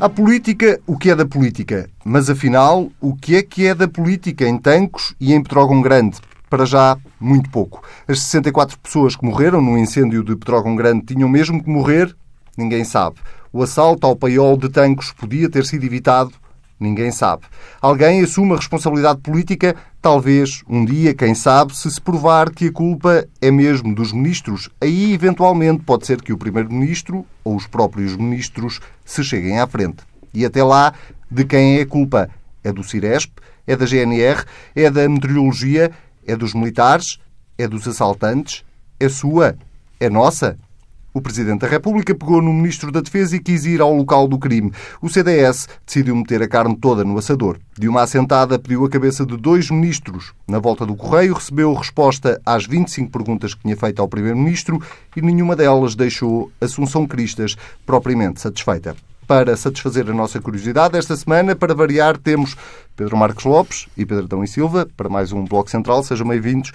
A política, o que é da política? Mas afinal, o que é que é da política em Tancos e em Petrógão Grande? Para já, muito pouco. As 64 pessoas que morreram no incêndio de Petrógão Grande tinham mesmo que morrer? Ninguém sabe. O assalto ao paiol de Tancos podia ter sido evitado? Ninguém sabe. Alguém assume a responsabilidade política? Talvez, um dia, quem sabe, se se provar que a culpa é mesmo dos ministros. Aí, eventualmente, pode ser que o primeiro-ministro ou os próprios ministros se cheguem à frente. E até lá, de quem é a culpa? É do Ciresp? É da GNR? É da meteorologia? É dos militares? É dos assaltantes? É sua? É nossa? O Presidente da República pegou no Ministro da Defesa e quis ir ao local do crime. O CDS decidiu meter a carne toda no assador. De uma assentada, pediu a cabeça de dois ministros. Na volta do correio, recebeu resposta às 25 perguntas que tinha feito ao Primeiro-Ministro e nenhuma delas deixou Assunção Cristas propriamente satisfeita. Para satisfazer a nossa curiosidade, esta semana, para variar, temos Pedro Marcos Lopes e Pedro Adão e Silva para mais um Bloco Central. Sejam bem-vindos.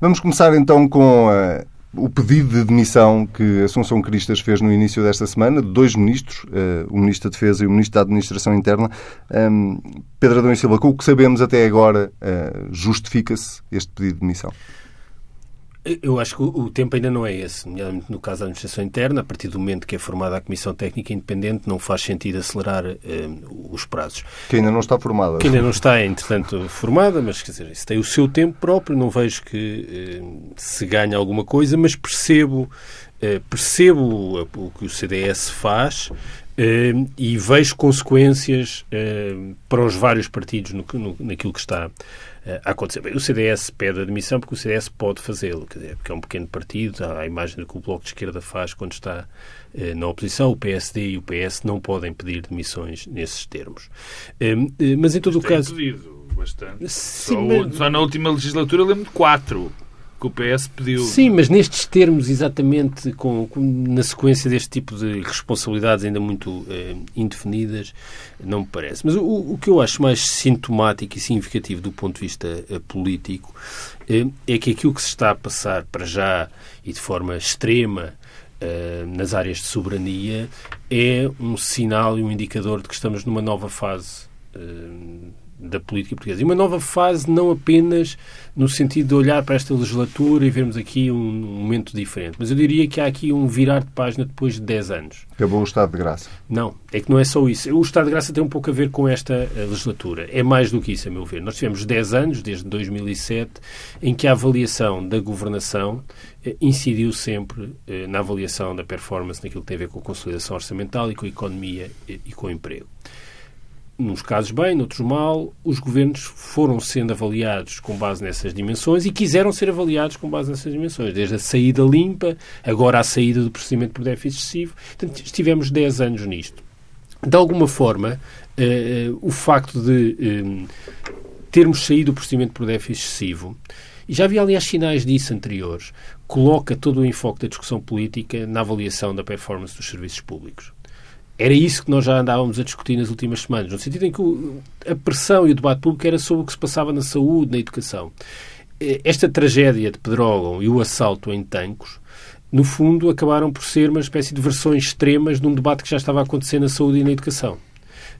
Vamos começar então com a o pedido de demissão que Assunção Cristas fez no início desta semana, de dois ministros, uh, o Ministro da Defesa e o Ministro da Administração Interna. Um, Pedro Adão e Silva, com o que sabemos até agora, uh, justifica-se este pedido de demissão? Eu acho que o tempo ainda não é esse. No caso da administração interna, a partir do momento que é formada a Comissão Técnica Independente, não faz sentido acelerar eh, os prazos. Que ainda não está formada. Que ainda não está, entretanto, formada, mas quer dizer, isso tem o seu tempo próprio. Não vejo que eh, se ganhe alguma coisa, mas percebo, eh, percebo o que o CDS faz. e vejo consequências para os vários partidos no, no, naquilo que está a acontecer. Bem, o CDS pede admissão porque o CDS pode fazê-lo, porque é um pequeno partido, há a imagem que o Bloco de Esquerda faz quando está eh, na oposição, o PSD e o PS não podem pedir demissões nesses termos. Eh, eh, mas em todo mas o caso... pedido bastante. Sim, só, mas... só na última legislatura lembro de quatro que o PS pediu. Sim, mas nestes termos, exatamente, com, com na sequência deste tipo de responsabilidades ainda muito eh, indefinidas, não me parece. Mas o, o, que eu acho mais sintomático e significativo do ponto de vista eh, político eh, é que aquilo que se está a passar para já e de forma extrema eh, nas áreas de soberania é um sinal e um indicador de que estamos numa nova fase eh, da política portuguesa. E uma nova fase não apenas no sentido de olhar para esta legislatura e vermos aqui um momento diferente, mas eu diria que há aqui um virar de página depois de 10 anos. Acabou o Estado de Graça. Não, é que não é só isso. O Estado de Graça tem um pouco a ver com esta eh, legislatura. É mais do que isso, a meu ver. Nós tivemos 10 anos, desde 2007, em que a avaliação da governação eh, incidiu sempre eh, na avaliação da performance naquilo que tem a ver com a consolidação orçamental e com a economia e com o emprego nos casos bem, noutros mal, os governos foram sendo avaliados com base nessas dimensões e quiseram ser avaliados com base nessas dimensões, desde a saída limpa, agora a saída do procedimento por déficit excessivo. Portanto, estivemos 10 anos nisto. De alguma forma, eh, o facto de eh, termos saído do procedimento por déficit excessivo, e já havia, aliás, sinais disso anteriores, coloca todo o enfoque da discussão política na avaliação da performance dos serviços públicos. Era isso que nós já andávamos a discutir nas últimas semanas, no sentido em que a pressão e o debate público era sobre o que se passava na saúde, na educação. Esta tragédia de Pedrógão e o assalto em Tancos, no fundo, acabaram por ser uma espécie de versões extremas de um debate que já estava a acontecer na saúde e na educação.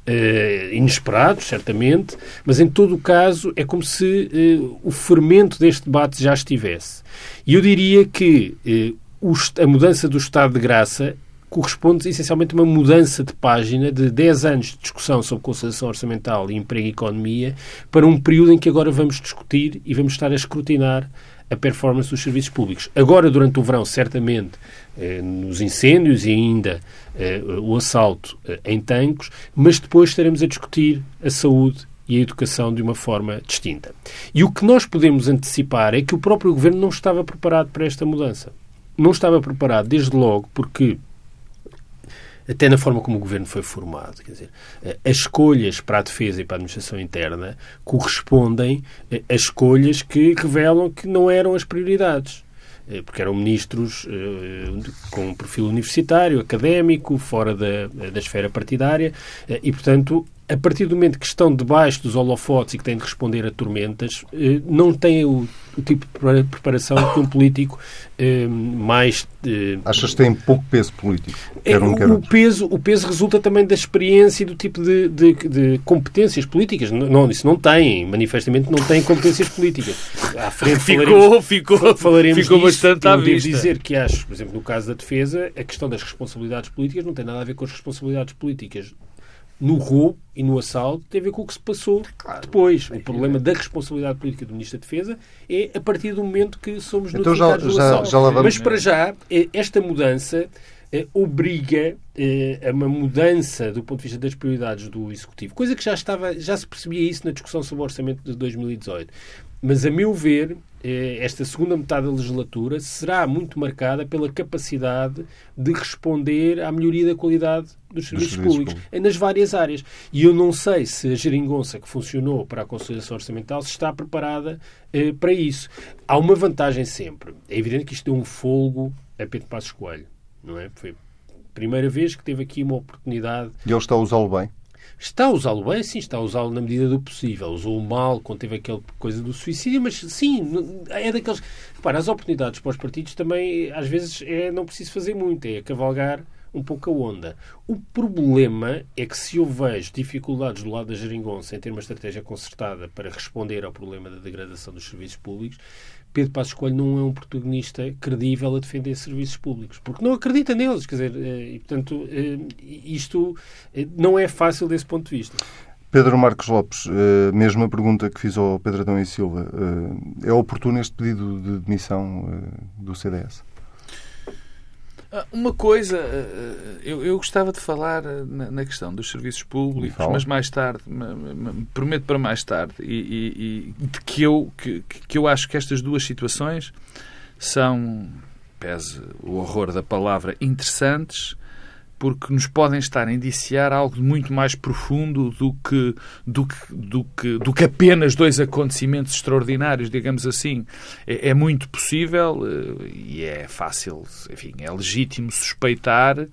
Uh, certamente, mas em todo o caso é como se uh, o fermento deste debate já estivesse. E eu diria que uh, a mudança do estado de graça corresponde essencialmente a uma mudança de página de 10 anos de discussão sobre consolidação orçamental e emprego e economia para um período em que agora vamos discutir e vamos estar a escrutinar a performance dos serviços públicos. Agora, durante o verão, certamente, eh, nos incêndios e ainda eh, o assalto eh, em tanques, mas depois estaremos a discutir a saúde e a educação de uma forma distinta. E o que nós podemos antecipar é que o próprio governo não estava preparado para esta mudança. Não estava preparado, desde logo, porque até na forma como o governo foi formado. Quer dizer, eh, as escolhas para a defesa e para a administração interna correspondem eh, a escolhas que revelam que não eram as prioridades eh, porque eram ministros com um perfil universitário, académico, fora da, da esfera partidária, e, portanto, a partir do momento que estão debaixo dos holofotes e que têm de responder a tormentas, eh, não têm o, o tipo de preparação que um político eh, mais. Eh, Achas que tem pouco peso político? Quer um, quer o, peso, o peso resulta também da experiência e do tipo de, de, de, competências políticas. Não, isso não tem, manifestamente não tem competências políticas. À frente ficou, ficou, falaremos ficou disso, bastante à vista. dizer que acho, por exemplo, no caso da defesa, a questão das responsabilidades políticas não tem nada a ver com as responsabilidades políticas no roubo e no assalto tem a ver com o que se passou claro, depois. O problema da responsabilidade política do Ministro da Defesa é a partir do momento que somos então notificados já, do assalto. Já, já vamos... Mas para já, é, esta mudança eh, obriga eh, a uma mudança do ponto de vista das prioridades do Executivo, coisa que já estava, já se percebia isso na discussão sobre o orçamento de 2018. Mas, a meu ver, esta segunda metade da legislatura será muito marcada pela capacidade de responder à melhoria da qualidade dos serviços, serviços públicos, nas várias áreas. E eu não sei se a geringonça que funcionou para a consolidação orçamental está preparada eh, para isso. Há uma vantagem sempre. É evidente que isto deu um folgo a Pedro Passos Coelho. Não é? Foi a primeira vez que teve aqui uma oportunidade. E ele está a usá-lo bem? Está a usá-lo bem, sim, está a usá-lo na medida do possível. Usou mal quando teve aquela coisa do suicídio, mas sim, é daqueles. Repara, as oportunidades para os partidos também, às vezes, é não preciso fazer muito, é cavalgar um pouco a onda. O problema é que se eu vejo dificuldades do lado da geringonça em ter uma estratégia concertada para responder ao problema da degradação dos serviços públicos, Pedro Passos Coelho não é um protagonista credível a defender serviços públicos, porque não acredita neles, quer dizer, eh, e portanto eh, isto eh, não é fácil desse ponto de vista. Pedro Marcos Lopes, mesma pergunta que fiz ao Pedro Adão e Silva. É oportuno este pedido de demissão do CDS? Ah, uma coisa, eu, eu gostava de falar na, questão dos serviços públicos, mas mais tarde, prometo para mais tarde, e, e, e de que eu, que, que eu acho que estas duas situações são, pese o horror da palavra, interessantes porque nos podem estar a indiciar algo muito mais profundo do que, do que, do que, do que apenas dois acontecimentos extraordinários, digamos assim. É, é muito possível eh, e é fácil, enfim, é legítimo suspeitar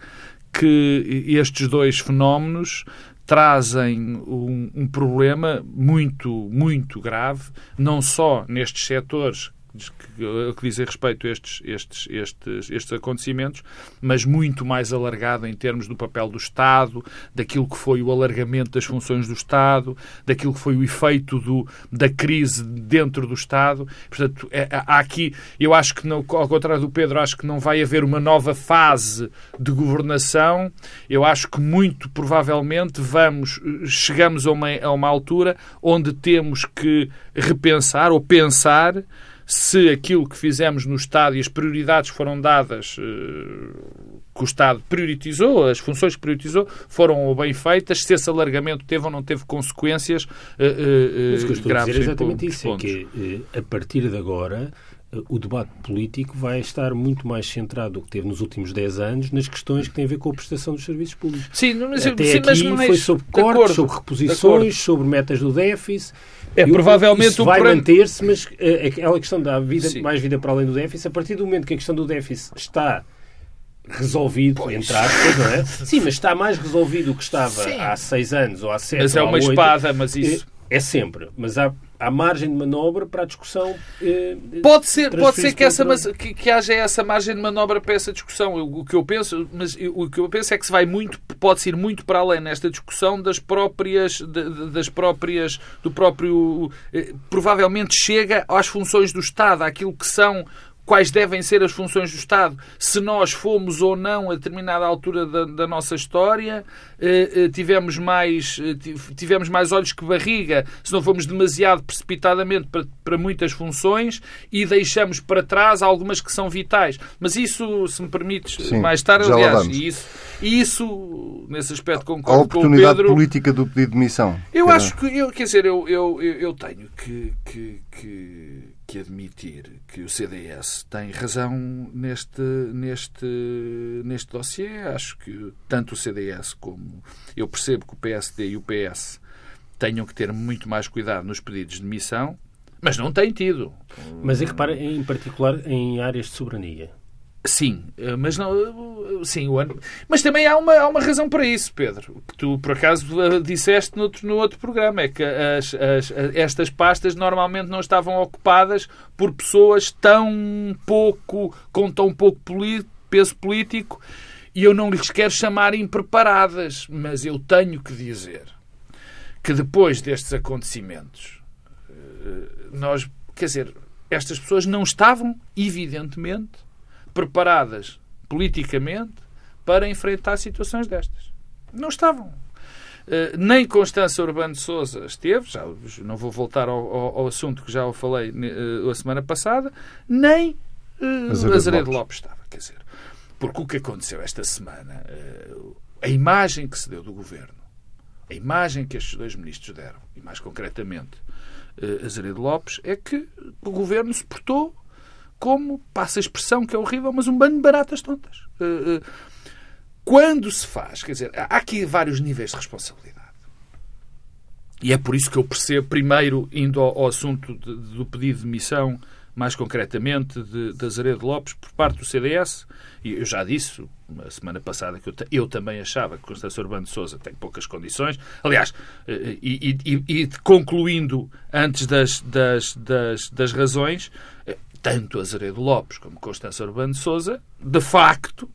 que estes dois fenómenos trazem um, um, problema muito, muito grave, não só nestes setores que, que dizem respeito a estes, estes, estes, estes acontecimentos, mas muito mais alargado em termos do papel do Estado, daquilo que foi o alargamento das funções do Estado, daquilo que foi o efeito do, da crise dentro do Estado. Portanto, é, há aqui, eu acho que, não, ao contrário do Pedro, acho que não vai haver uma nova fase de governação. Eu acho que muito provavelmente vamos, chegamos a uma, a uma altura onde temos que repensar ou pensar se aquilo que fizemos no Estado e as prioridades que foram dadas, eh, que o Estado prioritizou, as funções que prioritizou, foram bem feitas, se esse alargamento teve ou não teve consequências uh, Mas o que eu estou graves. A dizer é exatamente isso, é que a partir de agora o debate político vai estar muito mais centrado do que teve nos últimos 10 anos nas questões que têm a ver com a prestação dos serviços públicos. Sim, mas, Até sim, aqui mas foi sobre cortes, sobre reposições, sobre metas do déficit. É e provavelmente o vai manter-se, mas uh, aquela questão da vida, mais vida para além do déficit, a partir do momento que a questão do déficit está resolvido, pois. entre aspas, não é? Sim, mas está mais resolvido do que estava Sim. há seis anos ou há sete Mas é uma espada, mas isso... É, é sempre. Mas há há margem de manobra para a discussão. Eh, pode ser, pode ser que, essa, mas, que, que, haja essa margem de manobra para essa discussão. o que eu penso, mas o que eu penso é que se vai muito, pode ir muito para além nesta discussão das próprias, das próprias, do próprio, eh, provavelmente chega às funções do Estado, àquilo que são quais devem ser as funções do Estado, se nós fomos ou não a determinada altura da, da nossa história, eh, eh, tivemos, mais, eh, tivemos mais olhos que barriga, se não fomos demasiado precipitadamente para, para muitas funções e deixamos para trás algumas que são vitais. Mas isso, se me permites, Sim, mais tarde, aliás, e isso, e isso, nesse aspecto, concordo a oportunidade com o Pedro. política do pedido de missão. Eu acho que, eu, quer dizer, eu, eu, eu tenho que, que, que que admitir que o CDS tem razão neste, neste, neste dossiê. Acho que tanto o CDS como eu percebo que o PSD e o PS tenham que ter muito mais cuidado nos pedidos de missão, mas não têm tido. Mas é que repara, em particular, em áreas de soberania. Sim, eh, mas não. Eh, sim, o ano. Mas também há uma, há uma razão para isso, Pedro. Que tu, por acaso, eh, disseste no outro, no outro programa. É que as, as, estas pastas normalmente não estavam ocupadas por pessoas tão pouco. com tão pouco peso político. E eu não lhes quero chamar impreparadas. Mas eu tenho que dizer que depois destes acontecimentos, nós. Quer dizer, estas pessoas não estavam, evidentemente preparadas politicamente para enfrentar situações destas. Não estavam. Uh, nem Constança Urbano de Souza esteve, já não vou voltar ao, ao, ao assunto que já o falei uh, a semana passada, nem uh, Azeredo, Azeredo Lopes. Lopes estava. Quer dizer, porque o que aconteceu esta semana, a imagem que se deu do governo, a imagem que estes dois ministros deram, e mais concretamente Azeredo Lopes, é que o governo se portou como, passa a expressão que é horrível, mas um bando de baratas tontas. Eh, eh, quando se faz, quer dizer, há aqui vários níveis de responsabilidade. E é por isso que eu percebo, primeiro, indo ao, assunto de, do pedido de demissão, mais concretamente, de, de Azaredo Lopes, por parte do CDS, e eu já disse a semana passada que eu, eu também achava que Constância Urbano de Souza tem poucas condições. Aliás, eh, e, e, e concluindo antes das, das, das, das razões, tanto Azeredo Lopes como Constância Urbano de Souza, de facto,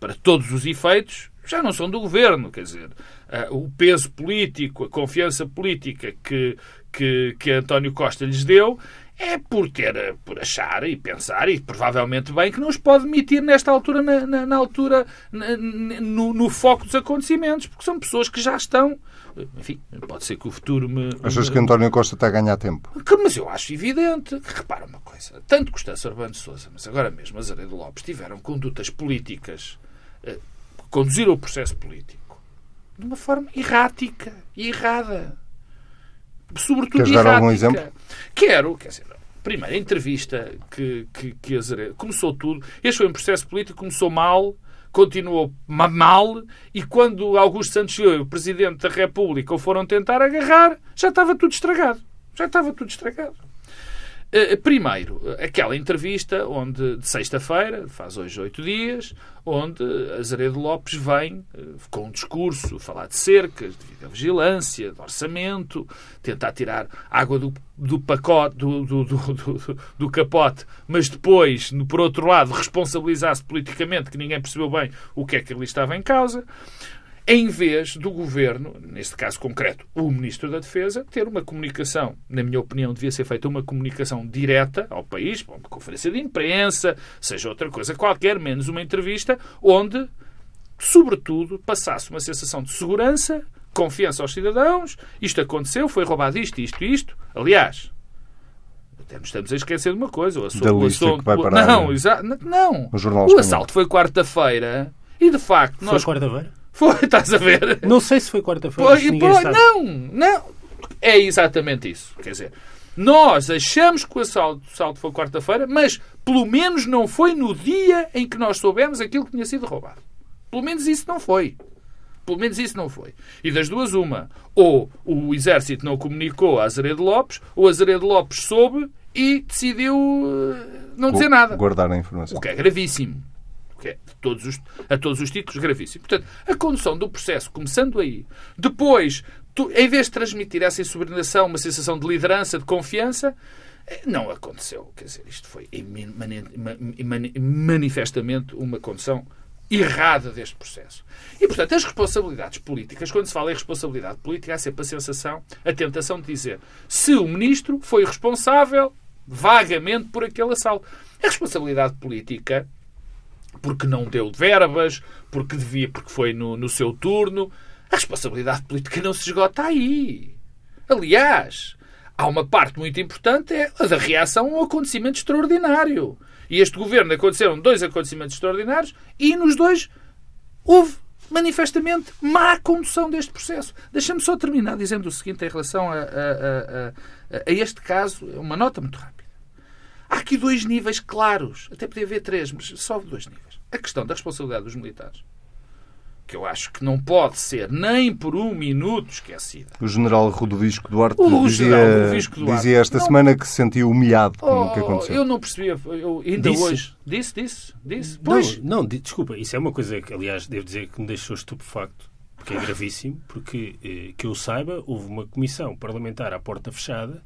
para todos os efeitos, já não são do governo. Quer dizer, o peso político, a confiança política que, que, que António Costa lhes deu é por ter, por achar e pensar, e provavelmente bem, que não os pode demitir nesta altura, na, na, na altura, na, no, no, foco dos acontecimentos, porque são pessoas que já estão. Enfim, pode ser que o futuro me. Achas que António Costa está a ganhar tempo? Que, mas eu acho evidente. Repara uma coisa: tanto Constância Urbano de Souza, mas agora mesmo Azaredo Lopes, tiveram condutas políticas, eh, conduziram o processo político de uma forma errática e errada sobretudo Queres dar algum exemplo? Quero, quer dizer, primeira entrevista que, que, que começou tudo. Este foi um processo político, começou mal, continuou mal, e quando Augusto Santos Silva, o Presidente da República, o foram tentar agarrar, já estava tudo estragado. Já estava tudo estragado. Eh, primeiro, aquela entrevista onde, de sexta-feira, faz hoje oito dias, onde Azaredo Lopes vem eh, com um discurso, falar de cercas, de vigilância, de orçamento, tentar tirar água do, do pacote, do, do, do, do capote, mas depois, por outro lado, responsabilizar-se politicamente, que ninguém percebeu bem o que é que ali estava em causa em vez do governo, neste caso concreto, o Ministro da Defesa, ter uma comunicação, na minha opinião, devia ser feita uma comunicação direta ao país, uma conferência de imprensa, seja outra coisa qualquer, menos uma entrevista, onde, sobretudo, passasse uma sensação de segurança, confiança aos cidadãos. Isto aconteceu, foi roubado isto, isto, isto. Aliás, até nos estamos a esquecer de uma coisa. O assunto, da lista o assunto, que vai parar, não, não. O, o assalto foi quarta-feira e, de facto, nós... Foi quarta-feira? Foi, estás a ver? Não sei se foi quarta-feira. Não, não. É exatamente isso. Quer dizer, nós achamos que o assalto, o assalto foi quarta-feira, mas pelo menos não foi no dia em que nós soubemos aquilo que tinha sido roubado. Pelo menos isso não foi. Pelo menos isso não foi. E das duas, uma. Ou o Exército não comunicou a Azeredo Lopes, ou Azeredo Lopes soube e decidiu eh, não dizer nada. Guardar a informação. O que é gravíssimo que é todos os, a todos os títulos gravíssimo. Portanto, a condução do processo, começando aí, depois, tu, em vez de transmitir essa insubordinação, uma sensação de liderança, de confiança, eh, não aconteceu. Quer dizer, isto foi manifestamente uma condução errada deste processo. E, portanto, as responsabilidades políticas, quando se fala em responsabilidade política, há sempre a sensação, a tentação de dizer se o ministro foi responsável vagamente por aquele assalto. A responsabilidade política porque não deu verbas, porque devia, porque foi no, no seu turno. A responsabilidade política não se esgota aí. Aliás, há uma parte muito importante, é a da reação a um acontecimento extraordinário. E este governo aconteceram dois acontecimentos extraordinários e nos dois houve manifestamente má condução deste processo. Deixa-me só terminar dizendo o seguinte em relação a, a, a, a, este caso, uma nota muito rápida. Há aqui dois níveis claros. Até podia haver três, mas só dois níveis. A questão da responsabilidade dos militares. que eu acho que não pode ser nem por um minuto esquecida. O general Rodovisco Duarte o dizia, Duarte. dizia esta não, semana que se sentiu humilhado oh, com o que oh, aconteceu. Eu não percebia, eu, ainda disse. hoje. Disse, disse, disse. Pois. Não, não, desculpa, isso é uma coisa que, aliás, devo dizer que me deixou estupefacto, porque é gravíssimo, porque, eh, que eu saiba, houve uma comissão parlamentar à porta fechada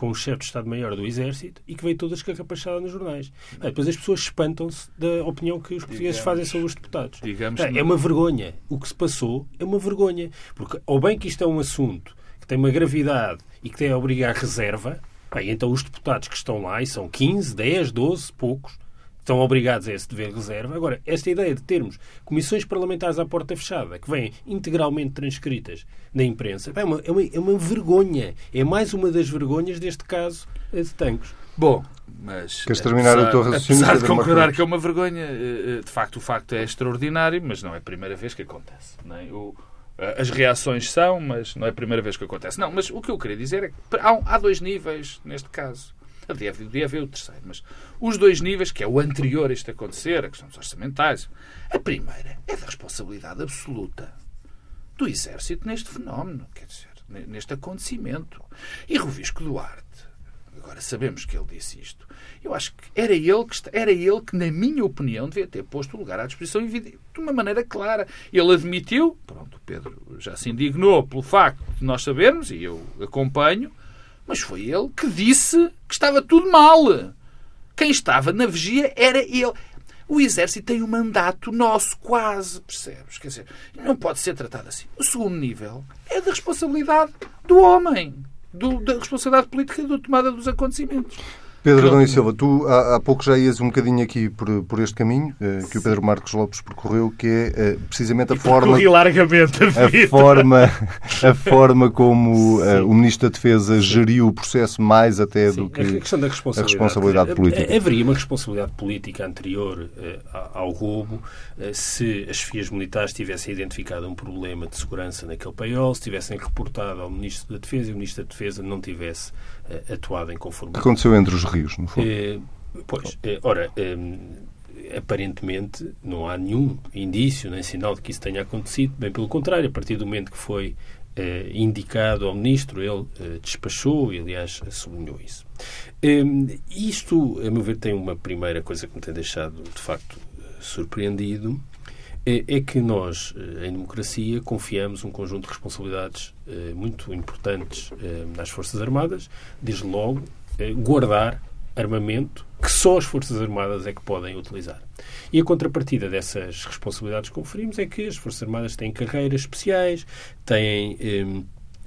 com o chefe de Estado-Maior do Exército e que veio toda escapachada nos jornais. Ah, depois as pessoas espantam-se da opinião que os portugueses digamos, fazem sobre os deputados. Digamos é, é uma vergonha. O que se passou é uma vergonha. Porque, ou bem que isto é um assunto que tem uma gravidade e que tem a obrigar reserva, bem, então os deputados que estão lá, e são 15, 10, 12, poucos, estão obrigados a esse dever de reserva. Agora, esta ideia de termos comissões parlamentares à porta fechada, que vêm integralmente transcritas na imprensa, é uma, é uma, é uma vergonha. É mais uma das vergonhas deste caso de Tancos. Bom, mas Queres terminar apesar, o teu raciocínio? Apesar de concordar que é uma vergonha, eh, eh, de facto o facto é extraordinário, mas não é a primeira vez que acontece. É? O, eh, as reações são, mas não é a primeira vez que acontece. Não, mas o que eu queria dizer é que há, há dois níveis neste caso. Havia, devia haver o terceiro, mas os dois níveis, que é o anterior a isto acontecer, a questão dos orçamentais, a primeira é da responsabilidade absoluta do Exército neste fenómeno, quer dizer, neste acontecimento. E Rovisco Duarte, agora sabemos que ele disse isto, eu acho que era ele que, era ele que na minha opinião, devia ter posto o lugar à disposição de uma maneira clara. Ele admitiu, pronto, o Pedro já se indignou pelo facto de nós sabermos, e eu acompanho, mas foi ele que disse que estava tudo mal. Quem estava na vigia era ele. O exército tem um mandato nosso, quase, percebes? Quer dizer, não pode ser tratado assim. O segundo nível é da responsabilidade do homem, do, da responsabilidade política da tomada dos acontecimentos. Pedro Adão e Silva, tu há, há, pouco já ias um bocadinho aqui por, por este caminho eh, que o Pedro Marcos Lopes percorreu, que é eh, precisamente a forma. largamente a, a forma A forma como eh, o Ministro da Defesa geriu o processo mais até Sim, do que a, questão da responsabilidade. responsabilidade política. Haveria uma responsabilidade política anterior ao roubo se as FIAs militares tivessem identificado um problema de segurança naquele paiol, se tivessem reportado ao Ministro da Defesa e o Ministro da Defesa não tivesse uh, atuado em conformidade. O que aconteceu entre os rios, não foi? Uh, pois, uh, ora, aparentemente não há nenhum indício nem sinal de que isso tenha acontecido, bem pelo contrário, a partir do momento que foi indicado ao Ministro, ele despachou e, aliás, sublinhou isso. isto, a meu ver, tem uma primeira coisa que me tem deixado, de facto, surpreendido, é, é que nós, eh, em democracia, confiamos um conjunto de responsabilidades eh, muito importantes eh, às Forças Armadas, desde logo guardar armamento que só as Forças Armadas é que podem utilizar. E a contrapartida dessas responsabilidades que conferimos é que as Forças Armadas têm carreiras especiais, têm eh,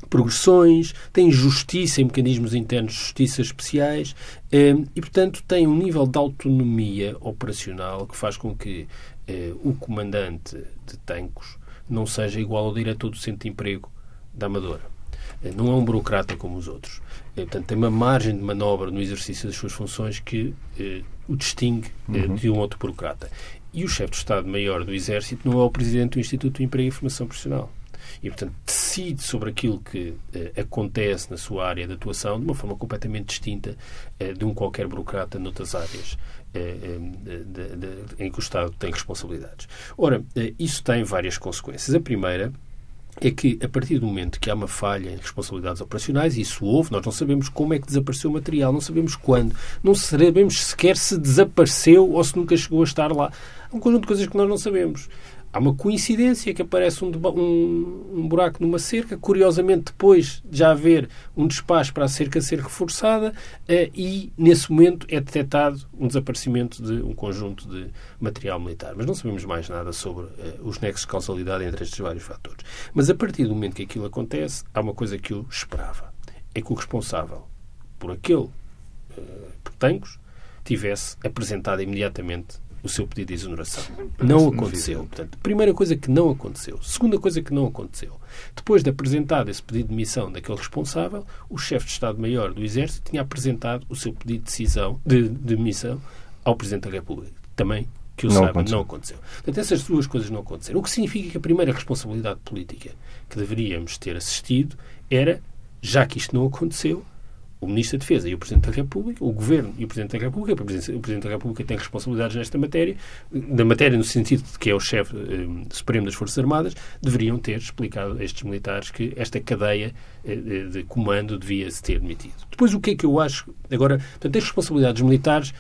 progressões, têm justiça e mecanismos internos de justiça especiais eh, e, portanto, têm um nível de autonomia operacional que faz com que eh, o comandante de Tancos não seja igual ao diretor do centro de emprego da Amadora. Não é um burocrata como os outros. Eh, portanto, tem uma margem de manobra no exercício das suas funções que eh, o distingue eh, uhum. de um outro burocrata. E o chefe de Estado-Maior do Exército não é o presidente do Instituto de Emprego e Formação Profissional. E, portanto, decide sobre aquilo que eh, acontece na sua área de atuação de uma forma completamente distinta de um qualquer burocrata noutras áreas eh, eh, de, de, em que o Estado tem responsabilidades. Ora, eh, isso tem várias consequências. A primeira é que, a partir do momento que há uma falha em responsabilidades operacionais, isso houve, nós não sabemos como é que desapareceu o material, não sabemos quando, não sabemos sequer se desapareceu ou se nunca chegou a estar lá. Há um conjunto de coisas que nós não sabemos há uma coincidência que aparece um, um, um, buraco numa cerca, curiosamente depois de já haver um despacho para a cerca ser reforçada uh, e nesse momento é detectado um desaparecimento de um conjunto de material militar. Mas não sabemos mais nada sobre uh, os nexos de causalidade entre estes vários fatores. Mas a partir do momento que aquilo acontece, há uma coisa que eu esperava. É que o responsável por aquele, uh, por Tancos, tivesse apresentado imediatamente o seu pedido de exoneração. Não aconteceu. Portanto, primeira coisa que não aconteceu. Segunda coisa que não aconteceu. Depois de apresentado esse pedido de demissão daquele responsável, o chefe de Estado-Maior do Exército tinha apresentado o seu pedido de decisão de, de demissão ao Presidente da República. Também que eu não saiba, aconteceu. não aconteceu. Portanto, essas duas coisas não aconteceram. O que significa que a primeira responsabilidade política que deveríamos ter assistido era, já que isto não aconteceu, o Ministro da Defesa e o Presidente da República, o Governo e o Presidente da República, o Presidente, o Presidente da República tem responsabilidades nesta matéria, na matéria no sentido de que é o chefe eh, supremo das Forças Armadas, deveriam ter explicado a estes militares que esta cadeia eh, de comando devia se ter demitido. Depois, o que é que eu acho? Agora, portanto, as responsabilidades militares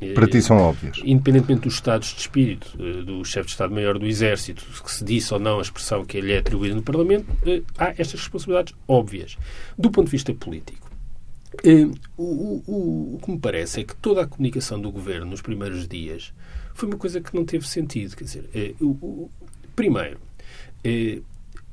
eh, para ti são óbvias. Independentemente dos estados de espírito eh, do chefe de Estado-Maior do Exército, que se disse ou não a expressão que lhe é atribuída no Parlamento, eh, há estas responsabilidades óbvias. Do ponto de vista político, o, o, o, que me parece é que toda a comunicação do governo nos primeiros dias foi uma coisa que não teve sentido. Quer dizer, o, primeiro,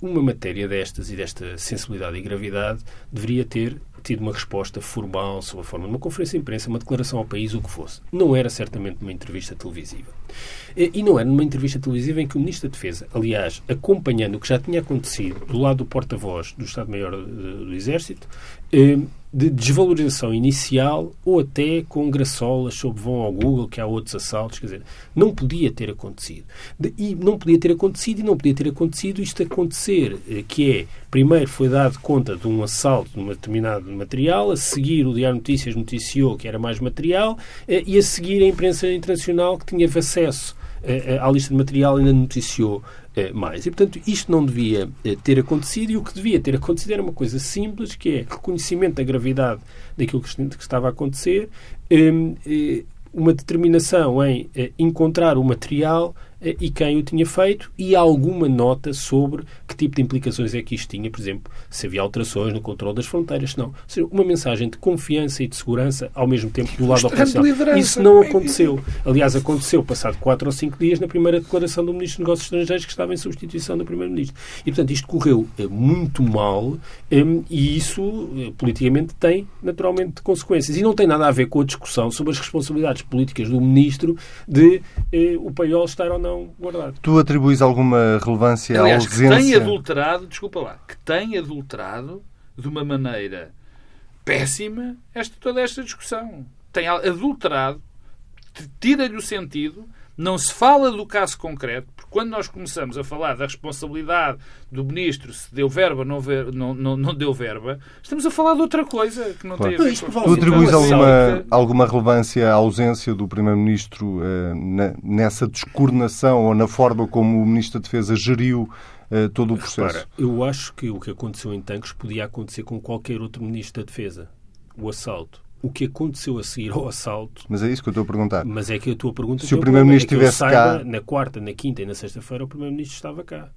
uma matéria destas e desta sensibilidade e gravidade deveria ter tido uma resposta formal sob a forma de uma conferência de imprensa, uma declaração ao país, o que fosse. Não era certamente numa entrevista televisiva. E não era numa entrevista televisiva em que o Ministro da Defesa, aliás, acompanhando o que já tinha acontecido do lado do porta-voz do Estado-Maior do Exército, eh, de desvalorização inicial ou até com graçolas sobre vão ao Google, que há outros assaltos, quer dizer, não podia ter acontecido. E não podia ter acontecido e não podia ter acontecido isto acontecer, eh, que é, primeiro foi dado conta de um assalto de um determinado material, a seguir o Diário Notícias noticiou que era mais material eh, e a seguir a imprensa internacional que tinha acesso à lista de material ainda noticiou eh, mais. E, portanto, isto não devia eh, ter acontecido e o que devia ter acontecido era uma coisa simples, que é reconhecimento da gravidade daquilo que estava a acontecer, ehm, eh, uma determinação em encontrar o material eh, e quem o tinha feito e alguma nota sobre que tipo de implicações é que isto tinha, por exemplo, se havia alterações no controle das fronteiras, se não. Ou seja, uma mensagem de confiança e de segurança ao mesmo tempo do lado operacional. Isso não aconteceu. Aliás, aconteceu passado quatro ou cinco dias na primeira declaração do Ministro dos Negócios Estrangeiros que estava em substituição do Primeiro-Ministro. E, portanto, isto correu eh, muito mal hum, e isso, eh, politicamente, tem naturalmente consequências. E não tem nada a ver com a discussão sobre as responsabilidades políticas do Ministro de o paiol estar ou não não guardado. Tu atribuis alguma relevância Aliás, à ausência... que tem adulterado, desculpa lá, que tem adulterado de uma maneira péssima esta, toda esta discussão. Tem adulterado, tira-lhe o sentido, não se fala do caso concreto, porque quando nós começamos a falar da responsabilidade do ministro, se deu verba ou não, ver, não, não, não, deu verba, estamos a falar de outra coisa que não claro. tem a ver com Tu atribuis alguma, alguma relevância à ausência do primeiro-ministro uh, nessa descoordenação ou na forma como o ministro da Defesa geriu uh, todo o processo? Repara, eu acho que o que aconteceu em Tancos podia acontecer com qualquer outro ministro da Defesa. O assalto o que aconteceu a seguir ao assalto. Mas é isso que eu estou a perguntar. Mas é que a tua pergunta Se o Primeiro-Ministro é estivesse cá. Na quarta, na quinta e na sexta-feira, o Primeiro-Ministro estava cá.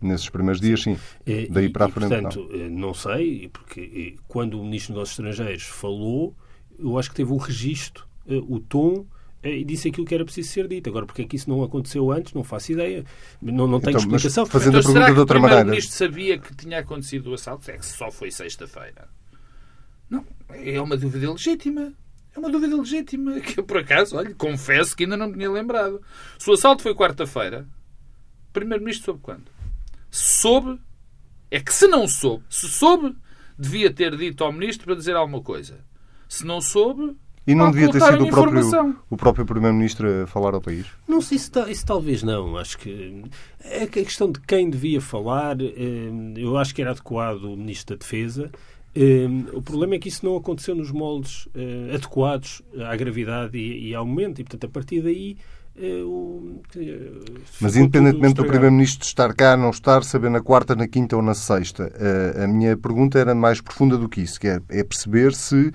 Nesses primeiros dias, sim. É, Daí para a frente. Portanto, não. Eh, não sei, porque eh, quando o Ministro dos Negócios Estrangeiros falou, eu acho que teve o registro, eh, o tom e disse aquilo que era preciso ser dito. Agora, porque é que isso não aconteceu antes, não faço ideia. Não, não tenho então, explicação. Fazendo então, a pergunta de outra maneira. O Primeiro-Ministro sabia que tinha acontecido o assalto? É que só foi sexta-feira. Não, é uma dúvida legítima. É uma dúvida legítima que eu, por acaso, olha, confesso que ainda não me tinha lembrado. Se o assalto foi quarta-feira, o Primeiro-Ministro soube quando? Soube. É que se não soube, se soube, devia ter dito ao Ministro para dizer alguma coisa. Se não soube, e não devia ter sido o próprio, o próprio Primeiro-Ministro a falar ao país? Não sei, isso, isso, talvez não. Acho que é a questão de quem devia falar. Eh, eu acho que era adequado o Ministro da Defesa. Um, o problema é que isso não aconteceu nos moldes uh, adequados à gravidade e, e, ao momento, e portanto, a partir daí. Uh, Mas, independentemente do Primeiro-Ministro estar cá, não estar, saber na quarta, na quinta ou na sexta, a minha pergunta era mais profunda do que isso, que é, é perceber se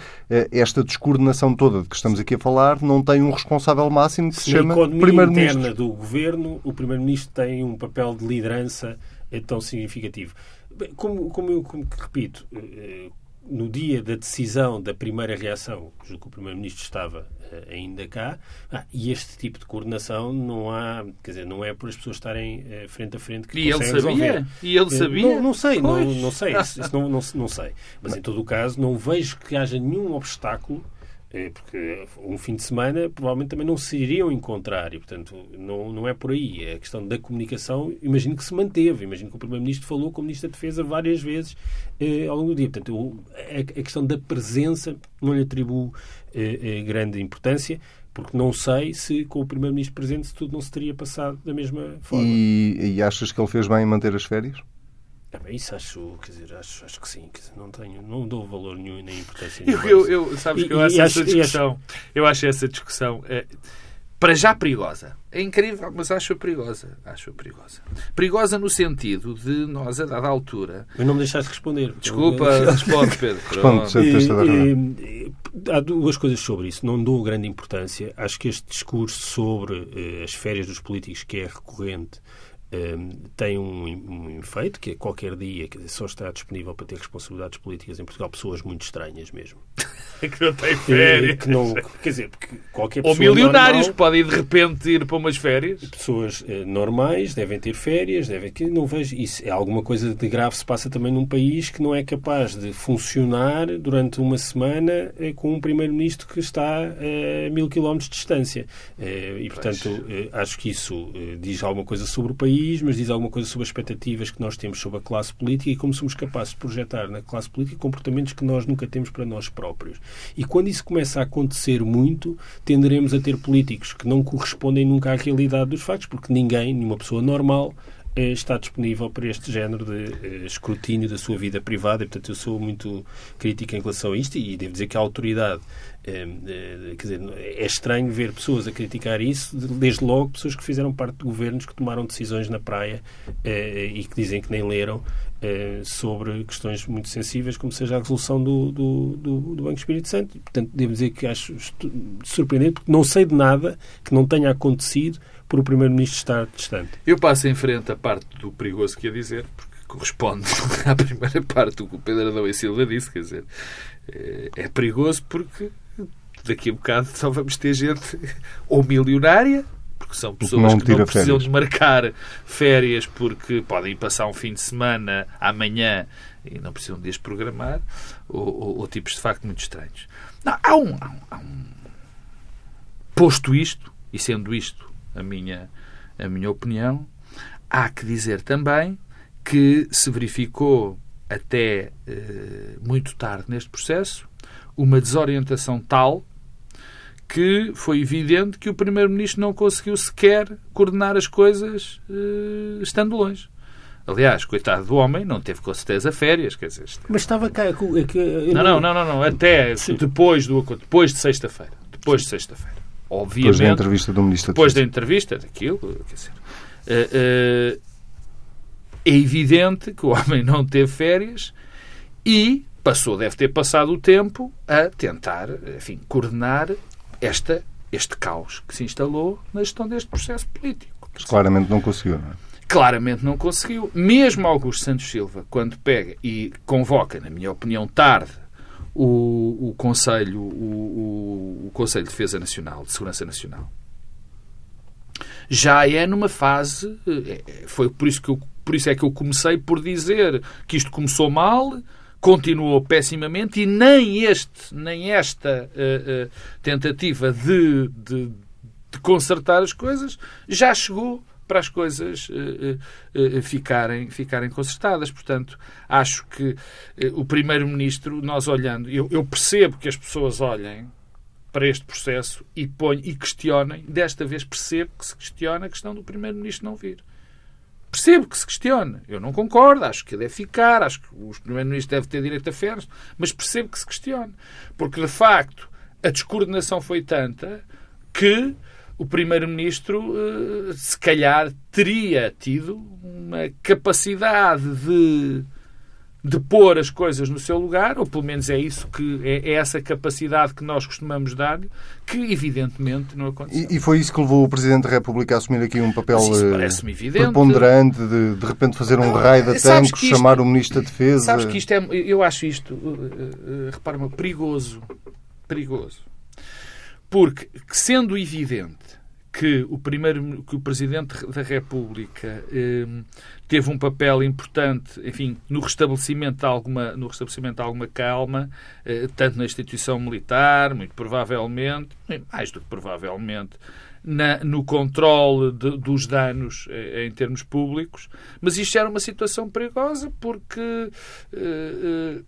esta descoordenação toda de que estamos aqui a falar não tem um responsável máximo que se, se chama Primeiro-Ministro. do Governo, o Primeiro-Ministro tem um papel de liderança tão significativo. Bem, como, como eu como, repito, eh, no dia da decisão da primeira reação, julgo que o Primeiro-Ministro estava eh, ainda cá, ah, e este tipo de coordenação não há, quer dizer, não é por as pessoas estarem eh, frente a frente que e ele sabia? Resolver. E ele sabia? Não, não sei, não, não, sei, isso, isso não, não, não sei. Mas em todo o caso, não vejo que haja nenhum obstáculo porque um fim de semana provavelmente também não se iriam encontrar e, portanto, não, não é por aí. É a questão da comunicação, imagino que se manteve. Imagino que o Primeiro-Ministro falou com o Ministro da Defesa várias vezes eh, ao longo do dia. Portanto, eu, a, a, questão da presença não lhe atribuo eh, eh, grande importância porque não sei se com o Primeiro-Ministro presente tudo não se teria passado da mesma forma. E, e achas que ele fez bem em manter as férias? É, isso acho, quer dizer, acho, acho que sim. Dizer, não, tenho, não dou valor nenhum nem importância nenhuma. Eu, eu, eu, sabes que eu acho, essa discussão. Eu acho essa discussão. É, para já perigosa. É incrível, mas acho perigosa. Acho perigosa. Perigosa no sentido de nós, a dada altura. Mas não me deixaste responder. Desculpa, responde, Pedro. Responde, e, e, há duas coisas sobre isso. Não dou grande importância. Acho que este discurso sobre uh, as férias dos políticos, que é recorrente, tem um, um, efeito que é qualquer dia quer dizer, só está disponível para ter responsabilidades políticas em Portugal pessoas muito estranhas mesmo. que não têm férias. Que não, quer dizer, porque qualquer pessoa Ou milionários normal, que podem de repente ir para umas férias. Pessoas eh, normais devem ter férias, devem que não vejo isso é alguma coisa de grave se passa também num país que não é capaz de funcionar durante uma semana eh, com um primeiro-ministro que está a mil quilómetros de distância. Eh, e portanto eh, acho que isso eh, diz alguma coisa sobre o país país, mas diz alguma coisa sobre as expectativas que nós temos sobre a classe política e como somos capazes de projetar na classe política comportamentos que nós nunca temos para nós próprios. E quando isso começa a acontecer muito, tenderemos a ter políticos que não correspondem nunca à realidade dos factos, porque ninguém, nenhuma pessoa normal, eh, está disponível para este género de uh, escrutínio da sua vida privada e, portanto, eu sou muito crítico em relação a isto e devo dizer que a autoridade quer dizer, é estranho ver pessoas a criticar isso, desde logo pessoas que fizeram parte de governos que tomaram decisões na praia e que dizem que nem leram sobre questões muito sensíveis, como seja a resolução do, do, do, do Banco Espírito Santo. Portanto, devo dizer que acho surpreendente, porque não sei de nada que não tenha acontecido por o Primeiro-Ministro estar distante. Eu passo em frente a parte do perigoso que ia dizer, porque corresponde à primeira parte do que o Pedro Adão e Silva disse, quer dizer, é perigoso porque daqui a bocado só vamos ter gente ou milionária, porque são pessoas que não precisam de marcar férias porque podem passar um fim de semana amanhã e não precisam de as programar, ou, ou, ou tipos de facto muito estranhos. Não, há um, há um, há um posto isto, e sendo isto a minha, a minha opinião. Há que dizer também que se verificou até eh, muito tarde neste processo uma desorientação tal que foi evidente que o Primeiro-Ministro não conseguiu sequer coordenar as coisas eh, estando longe. Aliás, coitado do homem, não teve com certeza férias. Quer dizer, Mas estava cá. É que, não, não, não, não, não, Até depois, do, depois de sexta-feira. Depois de sexta-feira obviamente. Depois da entrevista do Ministro Depois da entrevista daquilo, quer dizer, uh, uh, é evidente que o homem não teve férias e passou, deve ter passado o tempo a tentar, enfim, coordenar esta, este caos que se instalou na gestão deste processo político. Mas claramente não conseguiu, não é? Claramente não conseguiu. Mesmo Augusto Santos Silva, quando pega e convoca, na minha opinião, tarde o, o Conselho, o, o, o Conselho de Defesa Nacional, de Segurança Nacional, já é numa fase. Eh, foi por isso, que eu, por isso é que eu comecei por dizer que isto começou mal, continuou pessimamente e nem, este, nem esta uh, uh, tentativa de, de, de consertar as coisas já chegou para as coisas uh, ficarem, ficarem consertadas. Portanto, acho que o Primeiro-Ministro, nós olhando, eu, eu, percebo que as pessoas olhem para este processo e, ponham, e questionem, desta vez percebo que se questiona a questão do Primeiro-Ministro não vir. Percebo que se questiona. Eu não concordo, acho que deve ficar, acho que o Primeiro-Ministro deve ter direito a férias, mas percebo que se questione. Porque, de facto, a descoordenação foi tanta que o Primeiro-Ministro, eh, se calhar, teria tido uma capacidade de, de pôr as coisas no seu lugar, ou pelo menos é isso que é, é essa capacidade que nós costumamos dar, que evidentemente não aconteceu. E, e, foi isso que levou o Presidente da República a assumir aqui um papel eh, preponderante, de de repente fazer um raio de tanques, chamar o Ministro da Defesa. Sabes que isto é, eu acho isto, uh, uh, repara-me, perigoso. Perigoso. Porque, sendo evidente que o primeiro que o presidente da República eh, teve um papel importante, enfim, no restabelecimento de alguma no restabelecimento alguma calma, eh, tanto na instituição militar, muito provavelmente, mais do que provavelmente, na, no controle de, dos danos eh, em termos públicos, mas isto era uma situação perigosa porque eh, eh,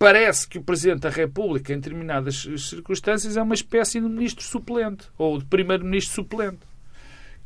parece que o Presidente da República, em determinadas circunstâncias, é uma espécie de ministro suplente ou de primeiro-ministro suplente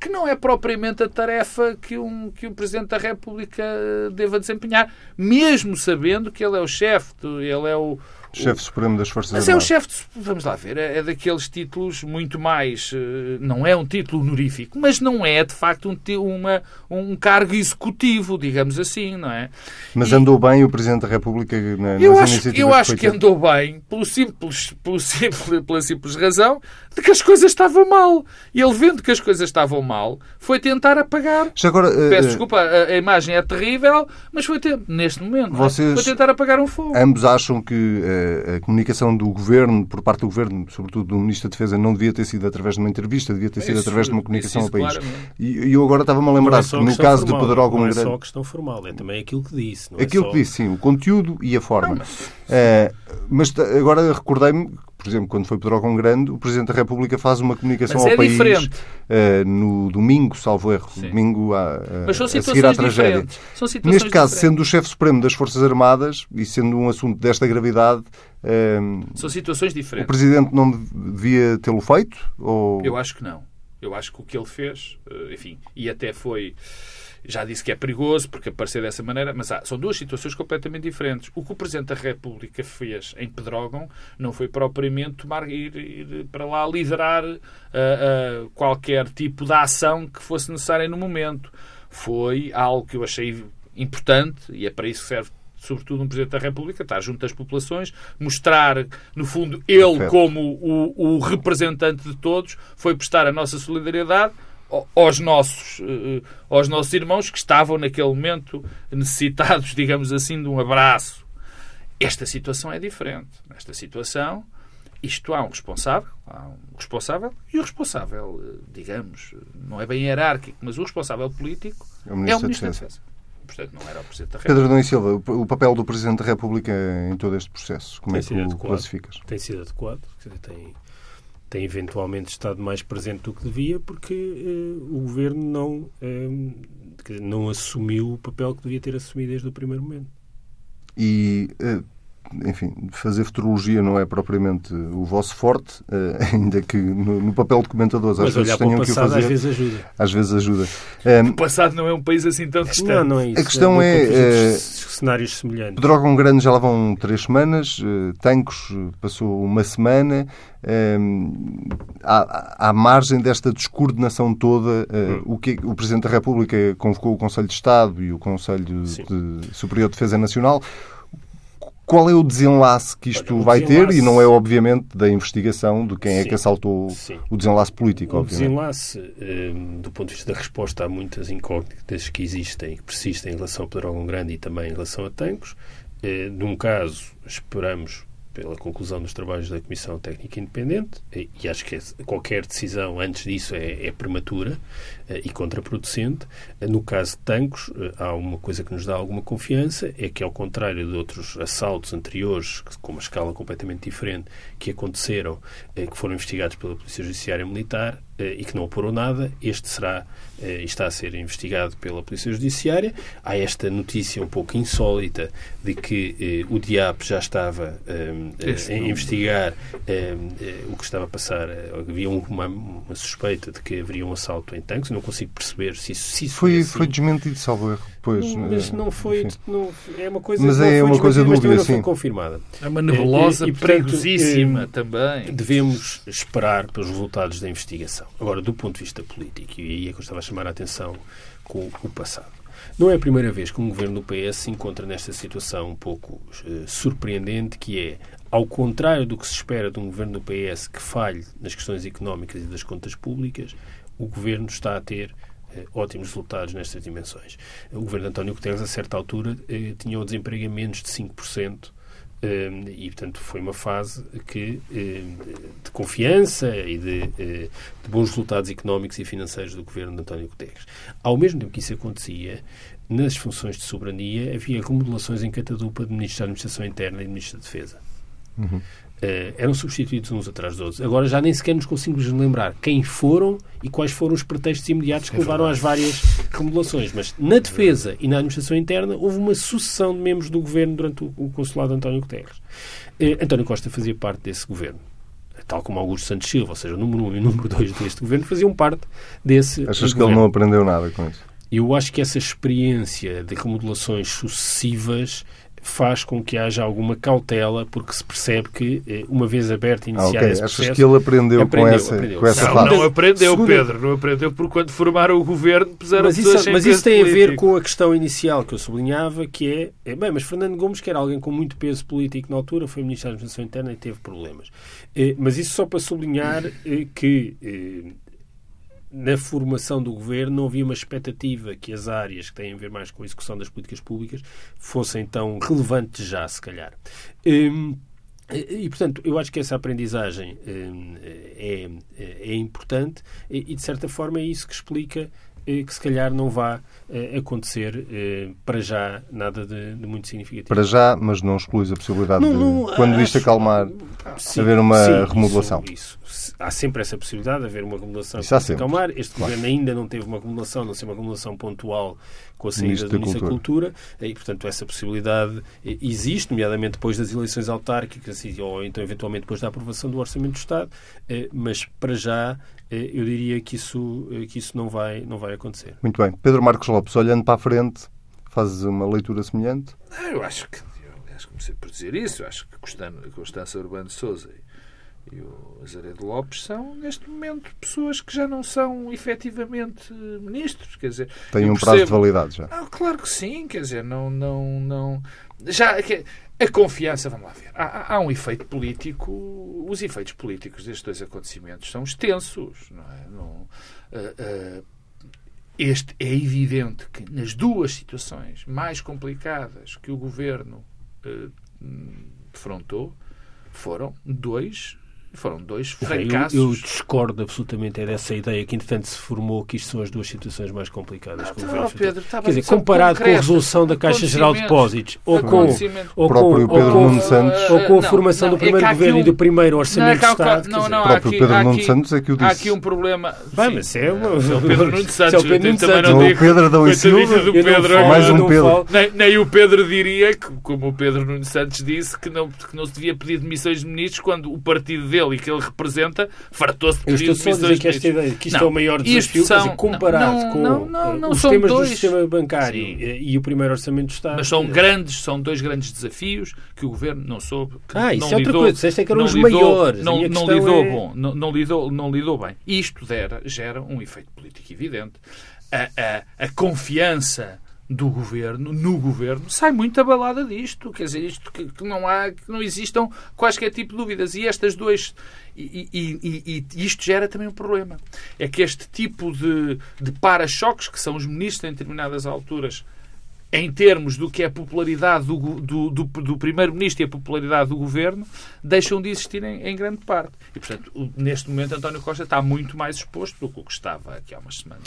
que não é propriamente a tarefa que um, que o Presidente da República deva desempenhar, mesmo sabendo que ele é o chefe, ele é o, Chefe Supremo das Forças Mas Armadas. é o chefe, vamos lá ver, é, é daqueles títulos muito mais. Eh, não é um título honorífico, mas não é de facto um, uma, um cargo executivo, digamos assim, não é? Mas e, andou bem o Presidente da República na, eu acho, Eu acho que, que andou bem pelo simples, pelo simples, pela simples razão de que as coisas estavam mal. E ele, vendo que as coisas estavam mal, foi tentar apagar. Já agora, uh, Peço desculpa, a, a, imagem é terrível, mas foi ter, neste momento é? vocês, foi tentar apagar um fogo. Ambos acham que uh, a comunicação do governo, por parte do governo, sobretudo do Ministro da Defesa, não devia ter sido através de uma entrevista, devia ter sido isso, através de uma comunicação ao país. E, eu agora estava-me a lembrar é que no caso formal, de Pedrógão Não é só a questão formal, é também aquilo que disse. É aquilo é só... que disse, sim, o conteúdo e a forma. Não, mas... Uh, mas agora recordei-me por exemplo, quando foi Pedrógão Grande, o Presidente da República faz uma comunicação Mas ao é país uh, no domingo, salvo erro, Sim. domingo a, a, a seguir à tragédia. Neste caso, sendo o chefe supremo das Forças Armadas e sendo um assunto desta gravidade, uh, são situações diferentes. O Presidente não devia tê-lo feito? Ou... Eu acho que não. Eu acho que o que ele fez, eh, enfim, e até foi já disse que é perigoso porque aparecer dessa maneira, mas há, são duas situações completamente diferentes. O que o Presidente da República fez em Pedrógão não foi propriamente tomar, ir, ir para lá liderar uh, uh, qualquer tipo de ação que fosse necessária no momento. Foi algo que eu achei importante e é para isso que serve sobretudo um Presidente da República, estar junto das populações, mostrar, no fundo, ele como o, o representante de todos, foi prestar a nossa solidariedade, aos nossos, eh, aos nossos irmãos que estavam naquele momento necessitados, digamos assim, de um abraço. Esta situação é diferente. Nesta situação, isto há um responsável, há um responsável e o responsável, eh, digamos, não é bem hierárquico, mas o responsável político é o Ministro, é o ministro da Defesa. Portanto, não era o Presidente da República. Pedro e Silva, o papel do Presidente da República em todo este processo, como tem é que o classificas? Tem sido adequado, tem tem eventualmente estado mais presente do que devia porque uh, o governo não, uh, não assumiu o papel que devia ter assumido desde o primeiro momento. E uh, enfim, fazer futurologia não é propriamente o vosso forte, uh, ainda que no, no, papel de comentadores às vezes tenham que o fazer. Às vezes ajuda. Às vezes ajuda. Um, o passado não é um país assim tão distante. Não, não é isso. A questão é. é uh, cenários semelhantes. Pedrógão Grande já lá vão três semanas, Tancos passou uma semana. Um, à, à, margem desta descoordenação toda, hum. o, que, o Presidente da República convocou o Conselho de Estado e o Conselho de Superior de Defesa Nacional. Qual é o desenlace que isto Olha, vai desenlace... ter? E não é, obviamente, da investigação de quem Sim. é que assaltou Sim. o desenlace político, o obviamente. desenlace, um, do ponto de vista da resposta a muitas incógnitas que existem e que persistem em relação a Pedrógão Grande e também em relação a Tancos, eh, num caso, esperamos pela conclusão dos trabalhos da Comissão Técnica Independente, e, acho que qualquer decisão antes disso é, é prematura uh, e contraproducente. Uh, no caso de Tancos, uh, há uma coisa que nos dá alguma confiança, é que, ao contrário de outros assaltos anteriores, com uma escala completamente diferente, que aconteceram, que foram investigados pela Polícia Judiciária Militar, e que não oporou nada. Este será está a ser investigado pela Polícia Judiciária. Há esta notícia um pouco insólita de que o DIAP já estava a investigar o que estava a passar. Havia uma, uma, suspeita de que haveria um assalto em tanques. Não consigo perceber se isso, se isso foi, assim. foi desmentido, salvo erro. Pois, mas não foi. Não, é uma coisa. Mas é uma coisa dúvida, mas sim. Não foi confirmada. É uma nebulosa e, e, perigosíssima também. Devemos esperar pelos resultados da investigação. Agora, do ponto de vista político, e aí é que eu estava a chamar a atenção com o passado. Não é a primeira vez que um governo do PS se encontra nesta situação um pouco uh, surpreendente, que é, ao contrário do que se espera de um governo do PS que falhe nas questões económicas e das contas públicas, o governo está a ter ótimos resultados nestas dimensões. O governo de António Guterres, a certa altura, uh, tinha o desemprego a menos de 5%, e, portanto, foi uma fase que, de confiança e de, de, bons resultados económicos e financeiros do governo de António Guterres. Ao mesmo tempo que isso acontecia, nas funções de soberania havia remodelações em catadupa de Ministro da Administração Interna e de Ministro da Defesa. Uhum. Uh, eram substituídos uns atrás dos outros. Agora já nem sequer nos conseguimos lembrar quem foram e quais foram os pretextos imediatos que é levaram às várias remodelações. Mas na defesa e na administração interna houve uma sucessão de membros do governo durante o, consulado de António Guterres. Uh, António Costa fazia parte desse governo tal como Augusto Santos Silva, ou seja, o número 1 um e o número 2 deste governo, faziam parte desse. Achas que ele não aprendeu nada com isso? Eu acho que essa experiência de remodelações sucessivas faz com que haja alguma cautela, porque se percebe que, eh, uma vez aberto e iniciado ah, okay. esse processo... Achas que ele aprendeu, aprendeu com essa, aprendeu. Com essa não, não aprendeu, Segunda... Pedro. Não aprendeu porque quando formaram o governo puseram mas isso, mas isso tem político. a ver com a questão inicial que eu sublinhava, que é, é... Bem, mas Fernando Gomes, que era alguém com muito peso político na altura, foi Ministro da Administração Interna e teve problemas. Eh, mas isso só para sublinhar eh, que na formação do governo não havia uma expectativa que as áreas que têm a ver mais com a execução das políticas públicas fossem tão relevantes já, se calhar. Hum, e, portanto, eu acho que essa aprendizagem hum, é, é importante e, de certa forma, é isso que explica que se calhar não vá eh, acontecer eh, para já nada de, de, muito significativo. Para já, mas não exclui a possibilidade não, de, quando isto acalmar, sim, haver uma sim, remodelação. Isso, isso. Há sempre essa possibilidade de haver uma remodelação isso acalmar. Este claro. governo ainda não teve uma remodelação, não ser uma remodelação pontual com a saída Ministro do Ministro da Cultura. Cultura, e, portanto, essa possibilidade existe, nomeadamente depois das eleições autárquicas ou então, eventualmente, depois da aprovação do Orçamento do Estado, mas para já eu diria que isso, que isso não, vai, não vai acontecer. Muito bem. Pedro Marcos Lopes, olhando para a frente, fazes uma leitura semelhante? Eu acho que, eu acho que comecei por dizer isso. Eu acho que Constança Urbano de Souza e o Azaredo Lopes são, neste momento, pessoas que já não são efetivamente ministros. Quer dizer, Têm um percebo... prazo de validade já. Ah, claro que sim, quer dizer, não. não, não... Já, a confiança, vamos lá ver. Há, há, um efeito político. Os efeitos políticos destes dois acontecimentos são extensos. Não é? Não, uh, uh, este é evidente que nas duas situações mais complicadas que o governo uh, defrontou foram dois foram dois fracassos. Eu, eu, discordo absolutamente é dessa ideia que, entretanto, se formou que isto são as duas situações mais complicadas. Não, não, Pedro, tá Quer dizer, comparado com a resolução da Caixa Geral de Depósitos ou com, ou com, ou com, Santos. ou com a formação não, do primeiro é governo um, e do primeiro Orçamento de Estado. Não, não, o próprio aqui, Pedro Nuno Santos é que o disse. Há aqui um problema. Bem, mas é, o Pedro Nuno Santos. o Pedro Nuno Santos. Não, o Pedro Adão e Silva. Mais um Pedro. Nem o Pedro diria, como o Pedro Nuno Santos disse, que não se devia pedir demissões de ministros quando o partido dele e que ele representa fartou-se de pedir estou só a dizer que esta ideia, que isto não, é o maior desafio, são, dizer, comparado não, com não, não, não, os temas dois. do sistema bancário Sim. e o primeiro orçamento do Estado. Mas são grandes, são dois grandes desafios que o Governo não soube. ah, isso é outra lidou, coisa. Esta é que eram os lidou, maiores. Não, não lidou é... bom, não, não, lidou, não lidou bem. Isto gera, gera um efeito político evidente. A, a, a confiança do governo, no governo, sai muito abalada disto. Quer dizer, isto que, que não há, que não existam quaisquer tipo de dúvidas. E estas duas. E, e, e, isto gera também um problema. É que este tipo de, de para-choques, que são os ministros em determinadas alturas, em termos do que é a popularidade do, do, do, do Primeiro-Ministro e a popularidade do Governo, deixam de existir em, em, grande parte. E, portanto, neste momento, António Costa está muito mais exposto do que o que estava aqui há umas semanas.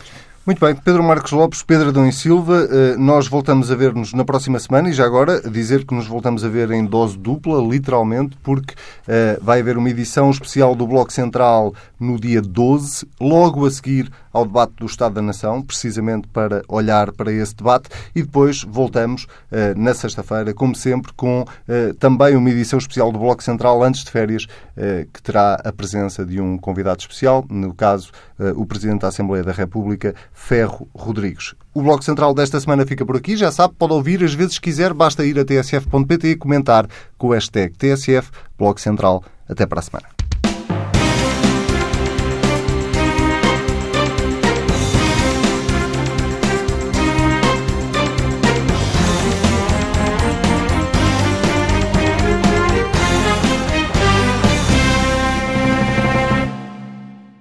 Muito bem. Pedro Marcos Lopes, Pedro Adão e Silva, eh, nós voltamos a ver-nos na próxima semana e já agora dizer que nos voltamos a ver em dose dupla, literalmente, porque uh, vai haver uma edição especial do Bloco Central no dia 12, logo a seguir ao debate do Estado da Nação, precisamente para olhar para esse debate, e depois voltamos uh, na sexta-feira, como sempre, com uh, também uma edição especial do Bloco Central antes de férias, uh, que terá a presença de um convidado especial, no caso, o Presidente da Assembleia da República, Ferro Rodrigues. O Bloco Central desta semana fica por aqui. Já sabe, pode ouvir as vezes que quiser, basta ir a tsf.pt e comentar com o hashtag TSF Bloco Central. Até para a semana.